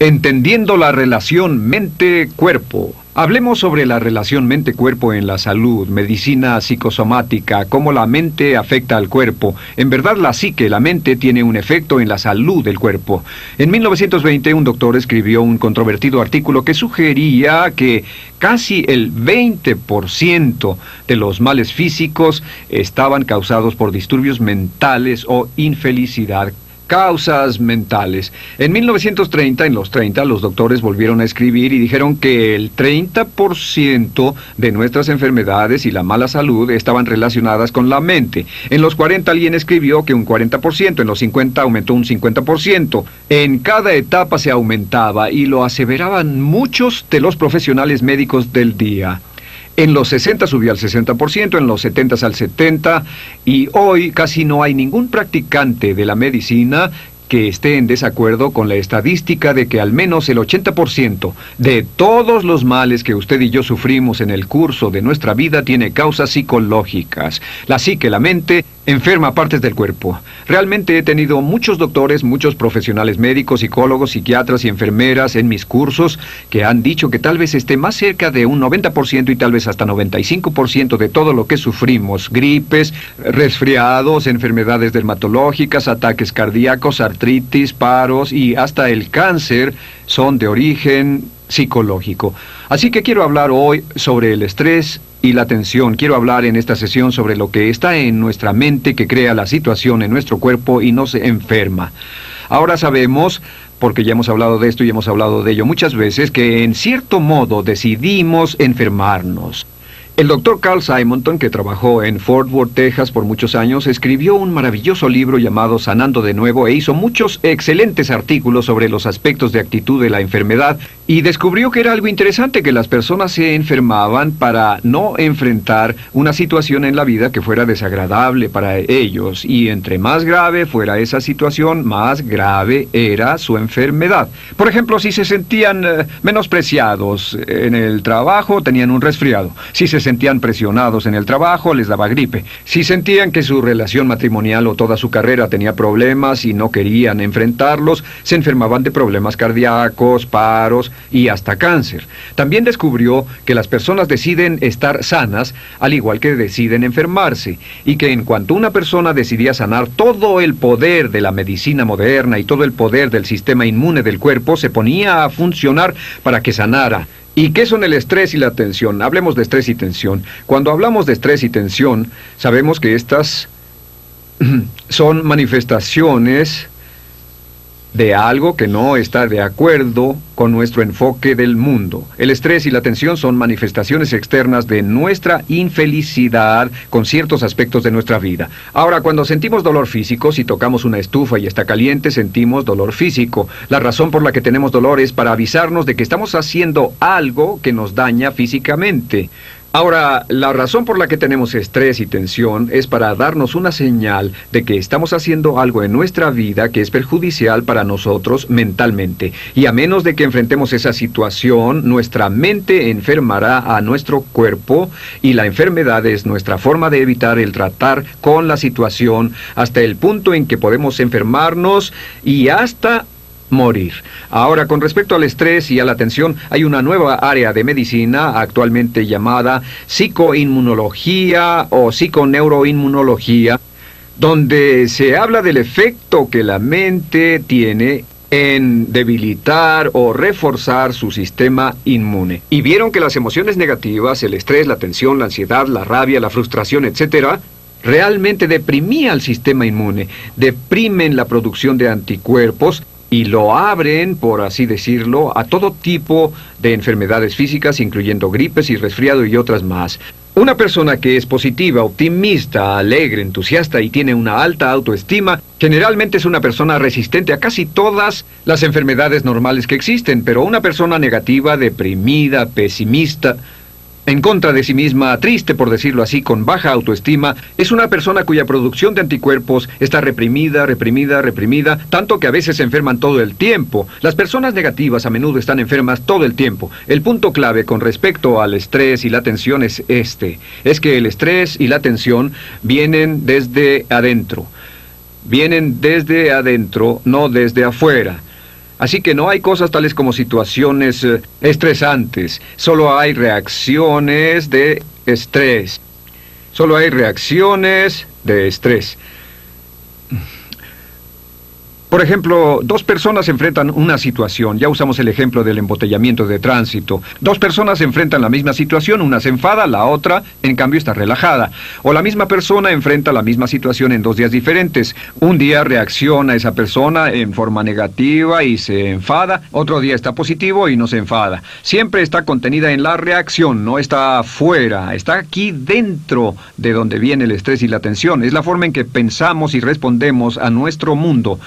Entendiendo la relación mente-cuerpo. Hablemos sobre la relación mente-cuerpo en la salud, medicina psicosomática, cómo la mente afecta al cuerpo. En verdad, la psique, la mente, tiene un efecto en la salud del cuerpo. En 1920, un doctor escribió un controvertido artículo que sugería que casi el 20% de los males físicos estaban causados por disturbios mentales o infelicidad Causas mentales. En 1930, en los 30, los doctores volvieron a escribir y dijeron que el 30% de nuestras enfermedades y la mala salud estaban relacionadas con la mente. En los 40 alguien escribió que un 40%, en los 50 aumentó un 50%. En cada etapa se aumentaba y lo aseveraban muchos de los profesionales médicos del día. En los 60 subió al 60%, en los 70 al 70% y hoy casi no hay ningún practicante de la medicina que esté en desacuerdo con la estadística de que al menos el 80% de todos los males que usted y yo sufrimos en el curso de nuestra vida tiene causas psicológicas. La psique, la mente, enferma partes del cuerpo. Realmente he tenido muchos doctores, muchos profesionales médicos, psicólogos, psiquiatras y enfermeras en mis cursos que han dicho que tal vez esté más cerca de un 90% y tal vez hasta 95% de todo lo que sufrimos, gripes, resfriados, enfermedades dermatológicas, ataques cardíacos, artritis, paros y hasta el cáncer son de origen psicológico. Así que quiero hablar hoy sobre el estrés y la tensión. Quiero hablar en esta sesión sobre lo que está en nuestra mente que crea la situación en nuestro cuerpo y nos enferma. Ahora sabemos, porque ya hemos hablado de esto y hemos hablado de ello muchas veces, que en cierto modo decidimos enfermarnos. El doctor Carl Simonton, que trabajó en Fort Worth, Texas por muchos años, escribió un maravilloso libro llamado Sanando de Nuevo e hizo muchos excelentes artículos sobre los aspectos de actitud de la enfermedad y descubrió que era algo interesante que las personas se enfermaban para no enfrentar una situación en la vida que fuera desagradable para ellos y entre más grave fuera esa situación, más grave era su enfermedad. Por ejemplo, si se sentían eh, menospreciados en el trabajo, tenían un resfriado. Si se sentían presionados en el trabajo, les daba gripe. Si sentían que su relación matrimonial o toda su carrera tenía problemas y no querían enfrentarlos, se enfermaban de problemas cardíacos, paros y hasta cáncer. También descubrió que las personas deciden estar sanas al igual que deciden enfermarse y que en cuanto una persona decidía sanar todo el poder de la medicina moderna y todo el poder del sistema inmune del cuerpo se ponía a funcionar para que sanara ¿Y qué son el estrés y la tensión? Hablemos de estrés y tensión. Cuando hablamos de estrés y tensión, sabemos que estas son manifestaciones de algo que no está de acuerdo con nuestro enfoque del mundo. El estrés y la tensión son manifestaciones externas de nuestra infelicidad con ciertos aspectos de nuestra vida. Ahora, cuando sentimos dolor físico, si tocamos una estufa y está caliente, sentimos dolor físico. La razón por la que tenemos dolor es para avisarnos de que estamos haciendo algo que nos daña físicamente. Ahora, la razón por la que tenemos estrés y tensión es para darnos una señal de que estamos haciendo algo en nuestra vida que es perjudicial para nosotros mentalmente. Y a menos de que enfrentemos esa situación, nuestra mente enfermará a nuestro cuerpo y la enfermedad es nuestra forma de evitar el tratar con la situación hasta el punto en que podemos enfermarnos y hasta morir. Ahora, con respecto al estrés y a la tensión, hay una nueva área de medicina actualmente llamada psicoinmunología o psiconeuroinmunología, donde se habla del efecto que la mente tiene en debilitar o reforzar su sistema inmune. Y vieron que las emociones negativas, el estrés, la tensión, la ansiedad, la rabia, la frustración, etcétera, realmente deprimía al sistema inmune, deprimen la producción de anticuerpos y lo abren, por así decirlo, a todo tipo de enfermedades físicas, incluyendo gripes y resfriado y otras más. Una persona que es positiva, optimista, alegre, entusiasta y tiene una alta autoestima, generalmente es una persona resistente a casi todas las enfermedades normales que existen, pero una persona negativa, deprimida, pesimista, en contra de sí misma, triste por decirlo así, con baja autoestima, es una persona cuya producción de anticuerpos está reprimida, reprimida, reprimida, tanto que a veces se enferman todo el tiempo. Las personas negativas a menudo están enfermas todo el tiempo. El punto clave con respecto al estrés y la tensión es este, es que el estrés y la tensión vienen desde adentro. Vienen desde adentro, no desde afuera. Así que no hay cosas tales como situaciones eh, estresantes, solo hay reacciones de estrés. Solo hay reacciones de estrés. Por ejemplo, dos personas enfrentan una situación, ya usamos el ejemplo del embotellamiento de tránsito. Dos personas enfrentan la misma situación, una se enfada, la otra, en cambio, está relajada. O la misma persona enfrenta la misma situación en dos días diferentes. Un día reacciona esa persona en forma negativa y se enfada, otro día está positivo y no se enfada. Siempre está contenida en la reacción, no está afuera, está aquí dentro de donde viene el estrés y la tensión. Es la forma en que pensamos y respondemos a nuestro mundo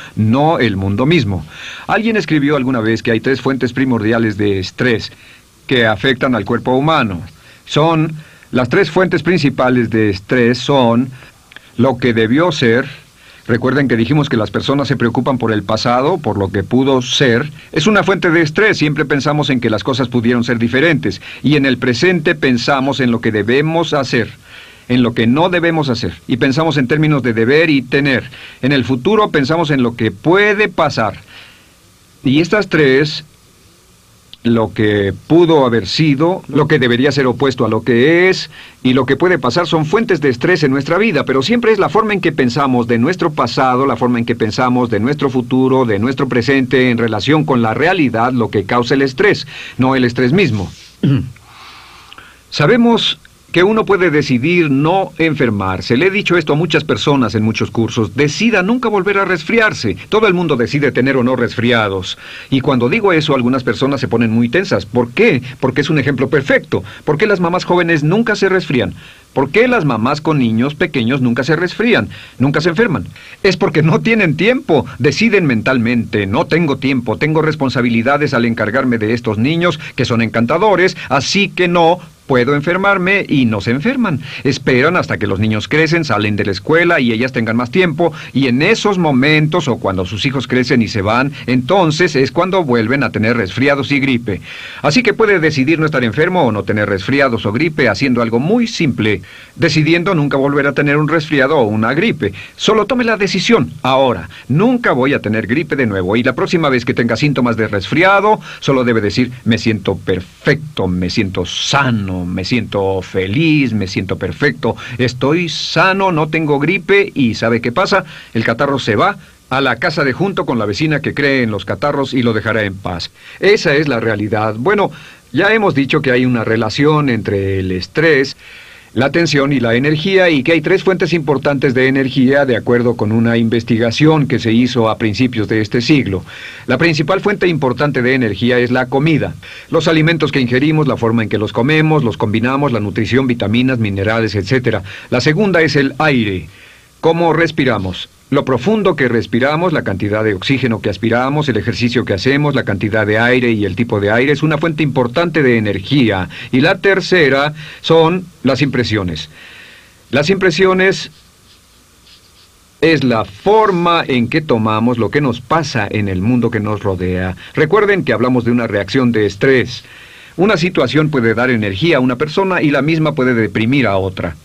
el mundo mismo. Alguien escribió alguna vez que hay tres fuentes primordiales de estrés que afectan al cuerpo humano. Son, las tres fuentes principales de estrés son lo que debió ser, Recuerden que dijimos que las personas se preocupan por el pasado, por lo que pudo ser. Es una fuente de estrés, siempre pensamos en que las cosas pudieron ser diferentes. Y en el presente pensamos en lo que debemos hacer en lo que no debemos hacer y pensamos en términos de deber y tener. En el futuro pensamos en lo que puede pasar. Y estas tres, lo que pudo haber sido, lo que debería ser opuesto a lo que es y lo que puede pasar son fuentes de estrés en nuestra vida, pero siempre es la forma en que pensamos de nuestro pasado, la forma en que pensamos de nuestro futuro, de nuestro presente en relación con la realidad lo que causa el estrés, no el estrés mismo. Sabemos que uno puede decidir no enfermarse. Le he dicho esto a muchas personas en muchos cursos. Decida nunca volver a resfriarse. Todo el mundo decide tener o no resfriados. Y cuando digo eso, algunas personas se ponen muy tensas. ¿Por qué? Porque es un ejemplo perfecto. ¿Por qué las mamás jóvenes nunca se resfrían? ¿Por qué las mamás con niños pequeños nunca se resfrían, nunca se enferman? Es porque no tienen tiempo, deciden mentalmente, no tengo tiempo, tengo responsabilidades al encargarme de estos niños que son encantadores, así que no puedo enfermarme y no se enferman. Esperan hasta que los niños crecen, salen de la escuela y ellas tengan más tiempo y en esos momentos o cuando sus hijos crecen y se van, entonces es cuando vuelven a tener resfriados y gripe. Así que puede decidir no estar enfermo o no tener resfriados o gripe haciendo algo muy simple, decidiendo nunca volver a tener un resfriado o una gripe. Solo tome la decisión ahora. Nunca voy a tener gripe de nuevo y la próxima vez que tenga síntomas de resfriado, solo debe decir me siento perfecto, me siento sano me siento feliz, me siento perfecto, estoy sano, no tengo gripe y ¿sabe qué pasa? El catarro se va a la casa de junto con la vecina que cree en los catarros y lo dejará en paz. Esa es la realidad. Bueno, ya hemos dicho que hay una relación entre el estrés, la tensión y la energía y que hay tres fuentes importantes de energía de acuerdo con una investigación que se hizo a principios de este siglo. La principal fuente importante de energía es la comida. Los alimentos que ingerimos, la forma en que los comemos, los combinamos, la nutrición, vitaminas, minerales, etc. La segunda es el aire. ¿Cómo respiramos? Lo profundo que respiramos, la cantidad de oxígeno que aspiramos, el ejercicio que hacemos, la cantidad de aire y el tipo de aire es una fuente importante de energía. Y la tercera son las impresiones. Las impresiones es la forma en que tomamos lo que nos pasa en el mundo que nos rodea. Recuerden que hablamos de una reacción de estrés. Una situación puede dar energía a una persona y la misma puede deprimir a otra.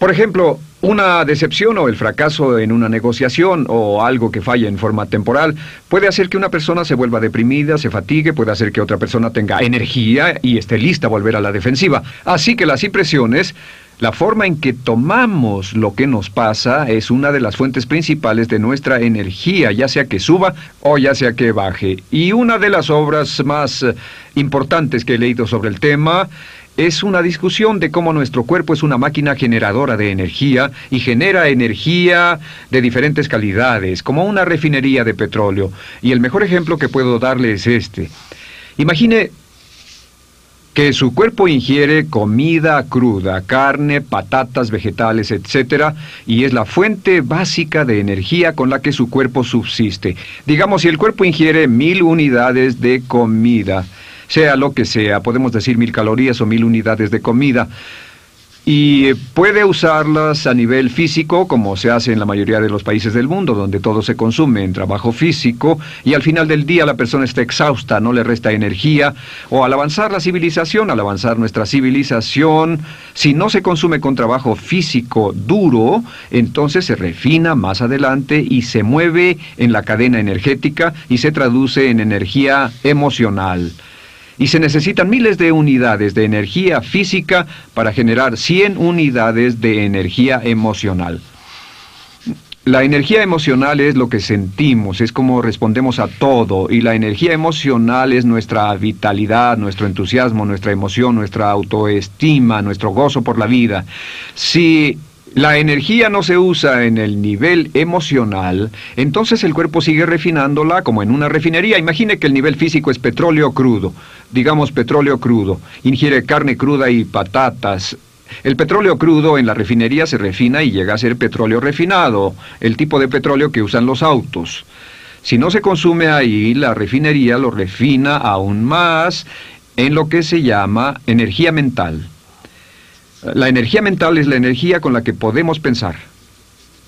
Por ejemplo, una decepción o el fracaso en una negociación o algo que falla en forma temporal puede hacer que una persona se vuelva deprimida, se fatigue, puede hacer que otra persona tenga energía y esté lista a volver a la defensiva. Así que las impresiones, la forma en que tomamos lo que nos pasa es una de las fuentes principales de nuestra energía, ya sea que suba o ya sea que baje. Y una de las obras más eh, importantes que he leído sobre el tema es una discusión de cómo nuestro cuerpo es una máquina generadora de energía y genera energía de diferentes calidades, como una refinería de petróleo. Y el mejor ejemplo que puedo darle es este. Imagine que su cuerpo ingiere comida cruda, carne, patatas, vegetales, etc., y es la fuente básica de energía con la que su cuerpo subsiste. Digamos, si el cuerpo ingiere mil unidades de comida, sea lo que sea, podemos decir mil calorías o mil unidades de comida. y puede usarlas a nivel físico, como se hace en la mayoría de los países del mundo, donde todo se consume en trabajo físico, y al final del día la persona está exhausta, no le resta energía, o al avanzar la civilización, al avanzar nuestra civilización, si no se consume con trabajo físico duro, entonces se refina más adelante y se mueve en la cadena energética y se traduce en energía emocional y se necesitan miles de unidades de energía física para generar 100 unidades de energía emocional. La energía emocional es lo que sentimos, es como respondemos a todo, y la energía emocional es nuestra vitalidad, nuestro entusiasmo, nuestra emoción, nuestra autoestima, nuestro gozo por la vida. Si la energía no se usa en el nivel emocional, entonces el cuerpo sigue refinándola como en una refinería. Imagine que el nivel físico es petróleo crudo, digamos petróleo crudo, ingiere carne cruda y patatas. El petróleo crudo en la refinería se refina y llega a ser petróleo refinado, el tipo de petróleo que usan los autos. Si no se consume ahí, la refinería lo refina aún más en lo que se llama energía mental. La energía mental es la energía con la que podemos pensar.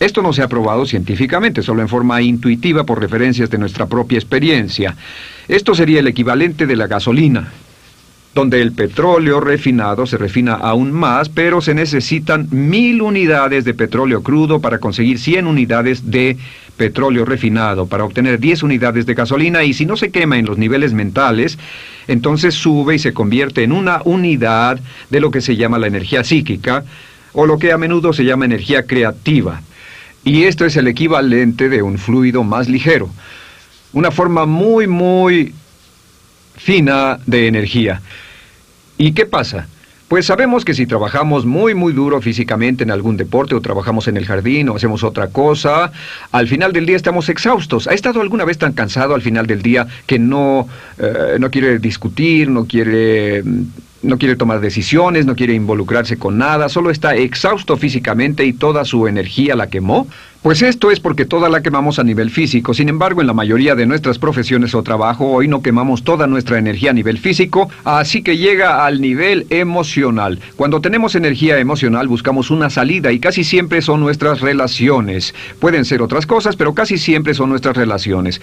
Esto no se ha probado científicamente, solo en forma intuitiva por referencias de nuestra propia experiencia. Esto sería el equivalente de la gasolina, donde el petróleo refinado se refina aún más, pero se necesitan mil unidades de petróleo crudo para conseguir 100 unidades de petróleo refinado, para obtener 10 unidades de gasolina, y si no se quema en los niveles mentales, entonces sube y se convierte en una unidad de lo que se llama la energía psíquica, o lo que a menudo se llama energía creativa. Y esto es el equivalente de un fluido más ligero. Una forma muy, muy fina de energía. ¿Y qué pasa? Pues sabemos que si trabajamos muy, muy duro físicamente en algún deporte o trabajamos en el jardín o hacemos otra cosa, al final del día estamos exhaustos. ¿Ha estado alguna vez tan cansado al final del día que no, eh, no quiere discutir, no quiere mm, no quiere tomar decisiones, no quiere involucrarse con nada, solo está exhausto físicamente y toda su energía la quemó? Pues esto es porque toda la quemamos a nivel físico. Sin embargo, en la mayoría de nuestras profesiones o trabajo, hoy no quemamos toda nuestra energía a nivel físico, así que llega al nivel emocional. Cuando tenemos energía emocional, buscamos una salida y casi siempre son nuestras relaciones. Pueden ser otras cosas, pero casi siempre son nuestras relaciones.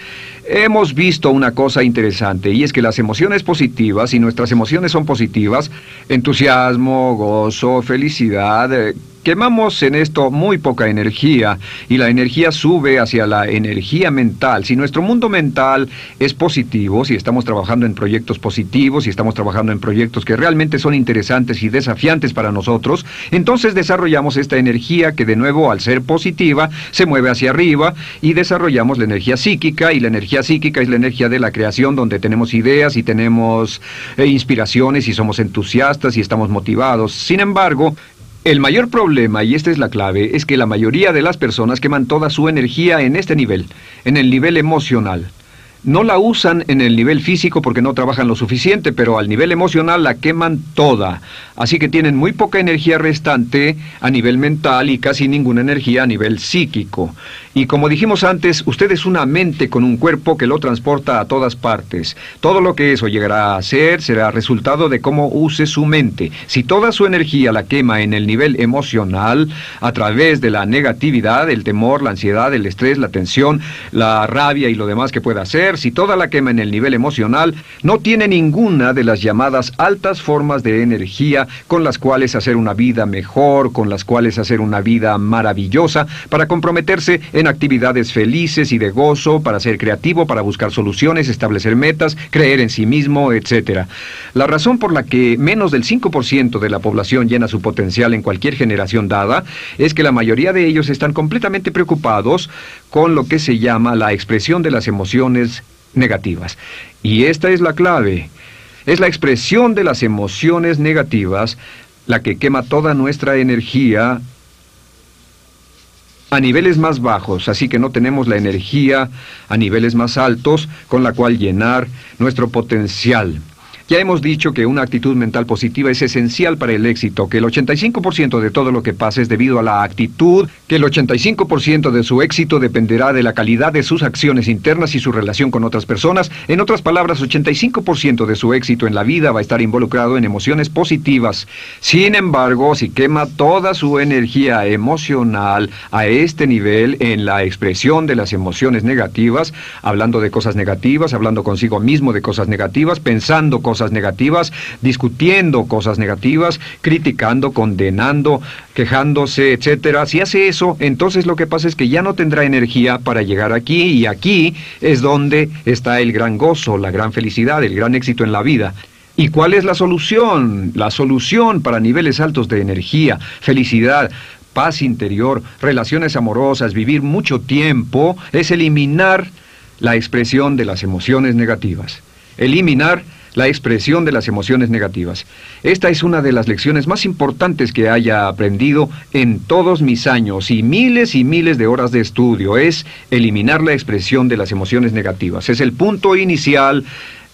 Hemos visto una cosa interesante y es que las emociones positivas, y nuestras emociones son positivas, entusiasmo, gozo, felicidad, eh, Quemamos en esto muy poca energía y la energía sube hacia la energía mental. Si nuestro mundo mental es positivo, si estamos trabajando en proyectos positivos, si estamos trabajando en proyectos que realmente son interesantes y desafiantes para nosotros, entonces desarrollamos esta energía que de nuevo al ser positiva se mueve hacia arriba y desarrollamos la energía psíquica y la energía psíquica es la energía de la creación donde tenemos ideas y tenemos eh, inspiraciones y somos entusiastas y estamos motivados. Sin embargo, el mayor problema, y esta es la clave, es que la mayoría de las personas queman toda su energía en este nivel, en el nivel emocional. No la usan en el nivel físico porque no trabajan lo suficiente, pero al nivel emocional la queman toda. Así que tienen muy poca energía restante a nivel mental y casi ninguna energía a nivel psíquico. Y como dijimos antes, usted es una mente con un cuerpo que lo transporta a todas partes. Todo lo que eso llegará a ser será resultado de cómo use su mente. Si toda su energía la quema en el nivel emocional, a través de la negatividad, el temor, la ansiedad, el estrés, la tensión, la rabia y lo demás que pueda hacer, si toda la quema en el nivel emocional, no tiene ninguna de las llamadas altas formas de energía con las cuales hacer una vida mejor, con las cuales hacer una vida maravillosa, para comprometerse en actividades felices y de gozo, para ser creativo, para buscar soluciones, establecer metas, creer en sí mismo, etc. La razón por la que menos del 5% de la población llena su potencial en cualquier generación dada es que la mayoría de ellos están completamente preocupados con lo que se llama la expresión de las emociones negativas. Y esta es la clave. Es la expresión de las emociones negativas la que quema toda nuestra energía a niveles más bajos, así que no tenemos la energía a niveles más altos con la cual llenar nuestro potencial. Ya hemos dicho que una actitud mental positiva es esencial para el éxito, que el 85% de todo lo que pasa es debido a la actitud, que el 85% de su éxito dependerá de la calidad de sus acciones internas y su relación con otras personas. En otras palabras, 85% de su éxito en la vida va a estar involucrado en emociones positivas. Sin embargo, si quema toda su energía emocional a este nivel en la expresión de las emociones negativas, hablando de cosas negativas, hablando consigo mismo de cosas negativas, pensando cosas negativas, discutiendo cosas negativas, criticando, condenando, quejándose, etcétera. Si hace eso, entonces lo que pasa es que ya no tendrá energía para llegar aquí y aquí es donde está el gran gozo, la gran felicidad, el gran éxito en la vida. ¿Y cuál es la solución? La solución para niveles altos de energía, felicidad, paz interior, relaciones amorosas, vivir mucho tiempo, es eliminar la expresión de las emociones negativas. Eliminar la expresión de las emociones negativas. Esta es una de las lecciones más importantes que haya aprendido en todos mis años y miles y miles de horas de estudio. Es eliminar la expresión de las emociones negativas. Es el punto inicial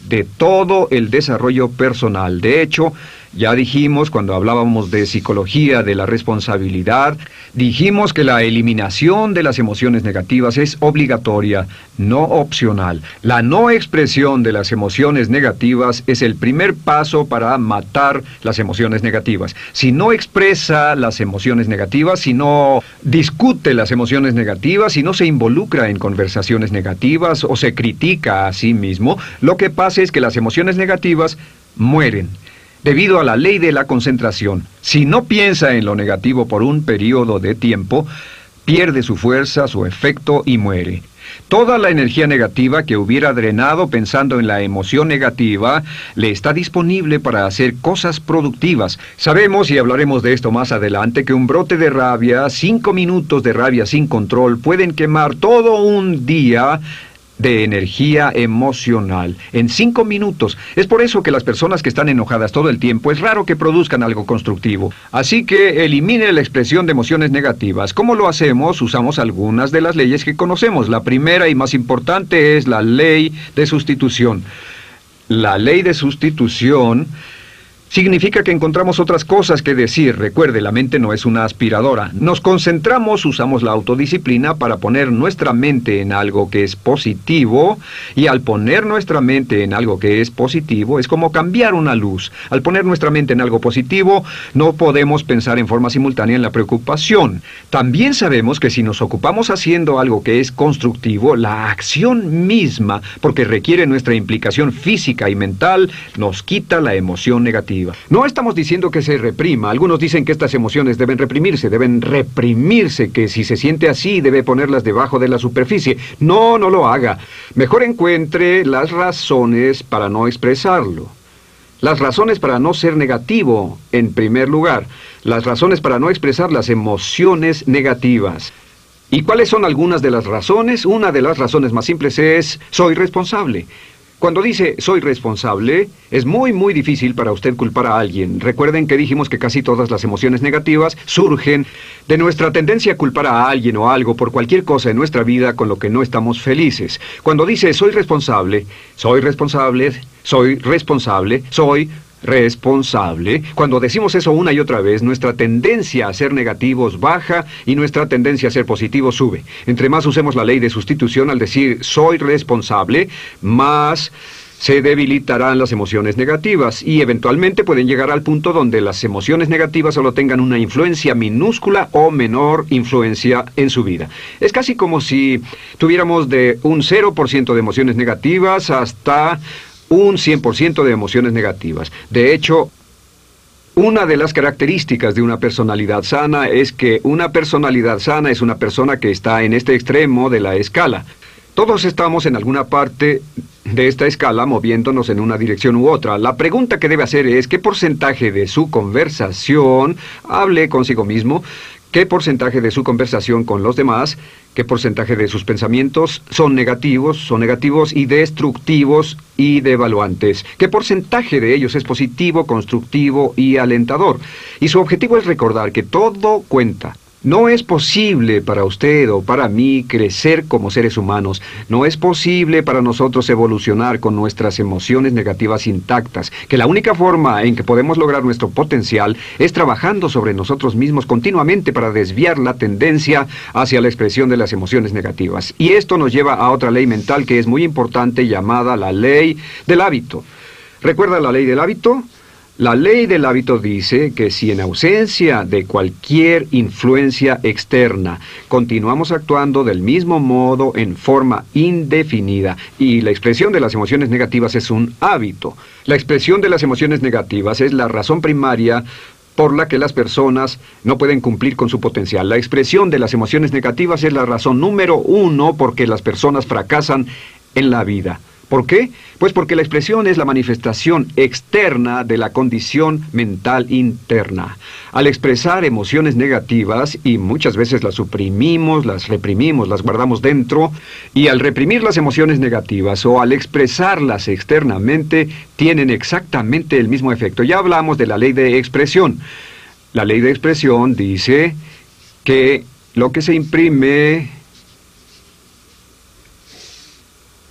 de todo el desarrollo personal. De hecho, ya dijimos cuando hablábamos de psicología de la responsabilidad, dijimos que la eliminación de las emociones negativas es obligatoria, no opcional. La no expresión de las emociones negativas es el primer paso para matar las emociones negativas. Si no expresa las emociones negativas, si no discute las emociones negativas, si no se involucra en conversaciones negativas o se critica a sí mismo, lo que pasa es que las emociones negativas mueren debido a la ley de la concentración. Si no piensa en lo negativo por un periodo de tiempo, pierde su fuerza, su efecto y muere. Toda la energía negativa que hubiera drenado pensando en la emoción negativa le está disponible para hacer cosas productivas. Sabemos, y hablaremos de esto más adelante, que un brote de rabia, cinco minutos de rabia sin control, pueden quemar todo un día de energía emocional en cinco minutos. Es por eso que las personas que están enojadas todo el tiempo es raro que produzcan algo constructivo. Así que elimine la expresión de emociones negativas. ¿Cómo lo hacemos? Usamos algunas de las leyes que conocemos. La primera y más importante es la ley de sustitución. La ley de sustitución Significa que encontramos otras cosas que decir. Recuerde, la mente no es una aspiradora. Nos concentramos, usamos la autodisciplina para poner nuestra mente en algo que es positivo y al poner nuestra mente en algo que es positivo es como cambiar una luz. Al poner nuestra mente en algo positivo no podemos pensar en forma simultánea en la preocupación. También sabemos que si nos ocupamos haciendo algo que es constructivo, la acción misma, porque requiere nuestra implicación física y mental, nos quita la emoción negativa. No estamos diciendo que se reprima. Algunos dicen que estas emociones deben reprimirse, deben reprimirse, que si se siente así debe ponerlas debajo de la superficie. No, no lo haga. Mejor encuentre las razones para no expresarlo. Las razones para no ser negativo, en primer lugar. Las razones para no expresar las emociones negativas. ¿Y cuáles son algunas de las razones? Una de las razones más simples es, soy responsable. Cuando dice soy responsable, es muy muy difícil para usted culpar a alguien. Recuerden que dijimos que casi todas las emociones negativas surgen de nuestra tendencia a culpar a alguien o algo por cualquier cosa en nuestra vida con lo que no estamos felices. Cuando dice soy responsable, soy responsable, soy responsable, soy responsable. Cuando decimos eso una y otra vez, nuestra tendencia a ser negativos baja y nuestra tendencia a ser positivos sube. Entre más usemos la ley de sustitución al decir soy responsable, más se debilitarán las emociones negativas y eventualmente pueden llegar al punto donde las emociones negativas solo tengan una influencia minúscula o menor influencia en su vida. Es casi como si tuviéramos de un 0% de emociones negativas hasta un 100% de emociones negativas. De hecho, una de las características de una personalidad sana es que una personalidad sana es una persona que está en este extremo de la escala. Todos estamos en alguna parte de esta escala moviéndonos en una dirección u otra. La pregunta que debe hacer es qué porcentaje de su conversación hable consigo mismo qué porcentaje de su conversación con los demás, qué porcentaje de sus pensamientos son negativos, son negativos y destructivos y devaluantes, qué porcentaje de ellos es positivo, constructivo y alentador. Y su objetivo es recordar que todo cuenta. No es posible para usted o para mí crecer como seres humanos. No es posible para nosotros evolucionar con nuestras emociones negativas intactas. Que la única forma en que podemos lograr nuestro potencial es trabajando sobre nosotros mismos continuamente para desviar la tendencia hacia la expresión de las emociones negativas. Y esto nos lleva a otra ley mental que es muy importante llamada la ley del hábito. ¿Recuerda la ley del hábito? La ley del hábito dice que si en ausencia de cualquier influencia externa continuamos actuando del mismo modo en forma indefinida y la expresión de las emociones negativas es un hábito, la expresión de las emociones negativas es la razón primaria por la que las personas no pueden cumplir con su potencial. La expresión de las emociones negativas es la razón número uno por que las personas fracasan en la vida. ¿Por qué? Pues porque la expresión es la manifestación externa de la condición mental interna. Al expresar emociones negativas, y muchas veces las suprimimos, las reprimimos, las guardamos dentro, y al reprimir las emociones negativas o al expresarlas externamente, tienen exactamente el mismo efecto. Ya hablamos de la ley de expresión. La ley de expresión dice que lo que se imprime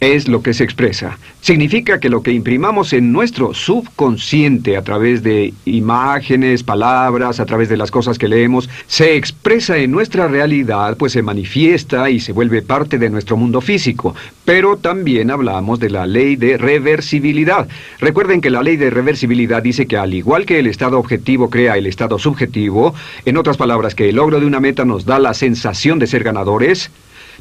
es lo que se expresa. Significa que lo que imprimamos en nuestro subconsciente a través de imágenes, palabras, a través de las cosas que leemos, se expresa en nuestra realidad, pues se manifiesta y se vuelve parte de nuestro mundo físico. Pero también hablamos de la ley de reversibilidad. Recuerden que la ley de reversibilidad dice que al igual que el estado objetivo crea el estado subjetivo, en otras palabras, que el logro de una meta nos da la sensación de ser ganadores,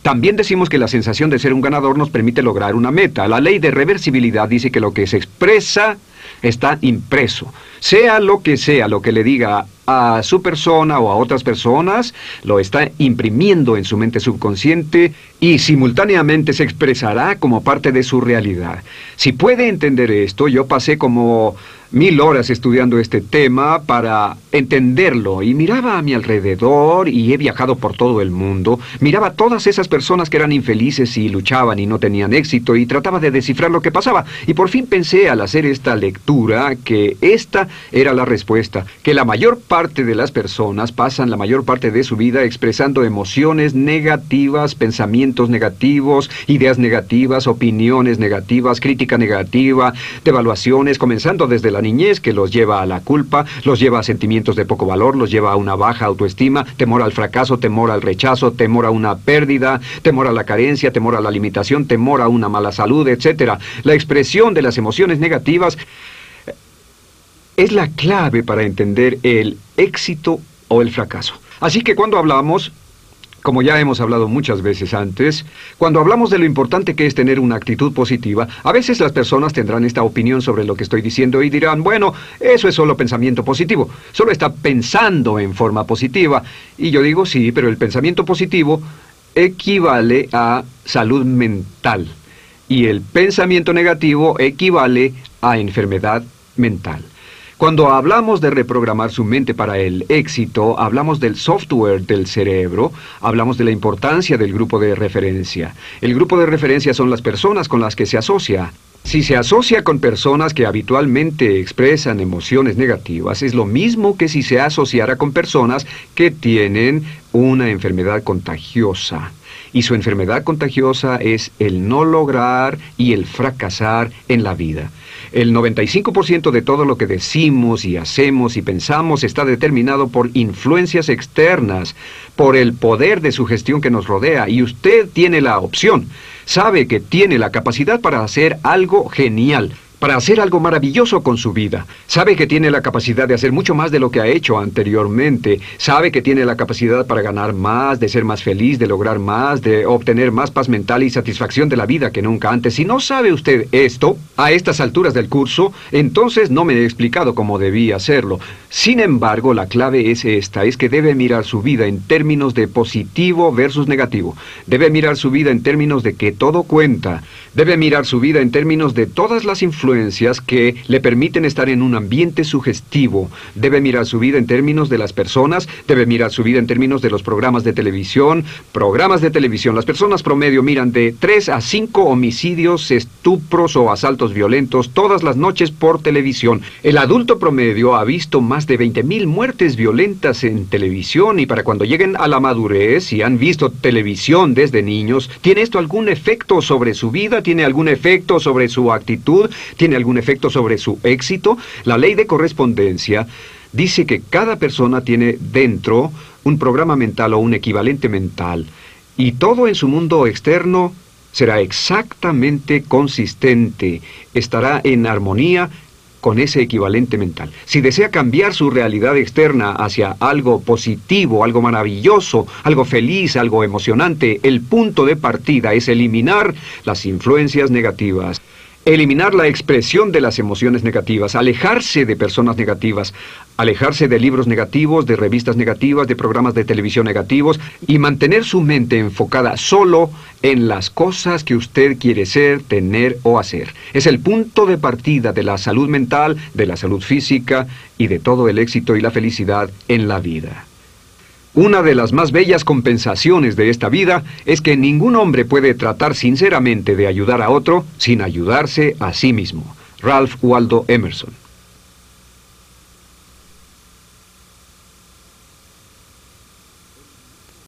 también decimos que la sensación de ser un ganador nos permite lograr una meta. La ley de reversibilidad dice que lo que se expresa está impreso. Sea lo que sea lo que le diga a su persona o a otras personas, lo está imprimiendo en su mente subconsciente y simultáneamente se expresará como parte de su realidad. Si puede entender esto, yo pasé como mil horas estudiando este tema para entenderlo y miraba a mi alrededor y he viajado por todo el mundo, miraba a todas esas personas que eran infelices y luchaban y no tenían éxito y trataba de descifrar lo que pasaba y por fin pensé al hacer esta lectura que esta era la respuesta, que la mayor parte de las personas pasan la mayor parte de su vida expresando emociones negativas, pensamientos negativos, ideas negativas, opiniones negativas, crítica negativa, devaluaciones, comenzando desde la niñez que los lleva a la culpa, los lleva a sentimientos de poco valor, los lleva a una baja autoestima, temor al fracaso, temor al rechazo, temor a una pérdida, temor a la carencia, temor a la limitación, temor a una mala salud, etc. La expresión de las emociones negativas es la clave para entender el éxito o el fracaso. Así que cuando hablamos como ya hemos hablado muchas veces antes, cuando hablamos de lo importante que es tener una actitud positiva, a veces las personas tendrán esta opinión sobre lo que estoy diciendo y dirán, bueno, eso es solo pensamiento positivo, solo está pensando en forma positiva. Y yo digo, sí, pero el pensamiento positivo equivale a salud mental y el pensamiento negativo equivale a enfermedad mental. Cuando hablamos de reprogramar su mente para el éxito, hablamos del software del cerebro, hablamos de la importancia del grupo de referencia. El grupo de referencia son las personas con las que se asocia. Si se asocia con personas que habitualmente expresan emociones negativas, es lo mismo que si se asociara con personas que tienen una enfermedad contagiosa. Y su enfermedad contagiosa es el no lograr y el fracasar en la vida. El 95% de todo lo que decimos y hacemos y pensamos está determinado por influencias externas, por el poder de sugestión que nos rodea, y usted tiene la opción. Sabe que tiene la capacidad para hacer algo genial, para hacer algo maravilloso con su vida. Sabe que tiene la capacidad de hacer mucho más de lo que ha hecho anteriormente. Sabe que tiene la capacidad para ganar más, de ser más feliz, de lograr más, de obtener más paz mental y satisfacción de la vida que nunca antes. Si no sabe usted esto, a estas alturas del curso, entonces no me he explicado cómo debía hacerlo. Sin embargo, la clave es esta, es que debe mirar su vida en términos de positivo versus negativo. Debe mirar su vida en términos de que todo cuenta, Debe mirar su vida en términos de todas las que le permiten estar en un ambiente sugestivo. Debe mirar su vida en términos de las personas, debe mirar su vida en términos de los programas de televisión, programas de televisión. Las personas promedio miran de 3 a 5 homicidios, estupros o asaltos violentos todas las noches por televisión. El adulto promedio ha visto más de 20.000 muertes violentas en televisión y para cuando lleguen a la madurez y han visto televisión desde niños, ¿tiene esto algún efecto sobre su vida? ¿Tiene algún efecto sobre su actitud? ¿Tiene algún efecto sobre su éxito? La ley de correspondencia dice que cada persona tiene dentro un programa mental o un equivalente mental, y todo en su mundo externo será exactamente consistente, estará en armonía con ese equivalente mental. Si desea cambiar su realidad externa hacia algo positivo, algo maravilloso, algo feliz, algo emocionante, el punto de partida es eliminar las influencias negativas. Eliminar la expresión de las emociones negativas, alejarse de personas negativas, alejarse de libros negativos, de revistas negativas, de programas de televisión negativos y mantener su mente enfocada solo en las cosas que usted quiere ser, tener o hacer. Es el punto de partida de la salud mental, de la salud física y de todo el éxito y la felicidad en la vida. Una de las más bellas compensaciones de esta vida es que ningún hombre puede tratar sinceramente de ayudar a otro sin ayudarse a sí mismo. Ralph Waldo Emerson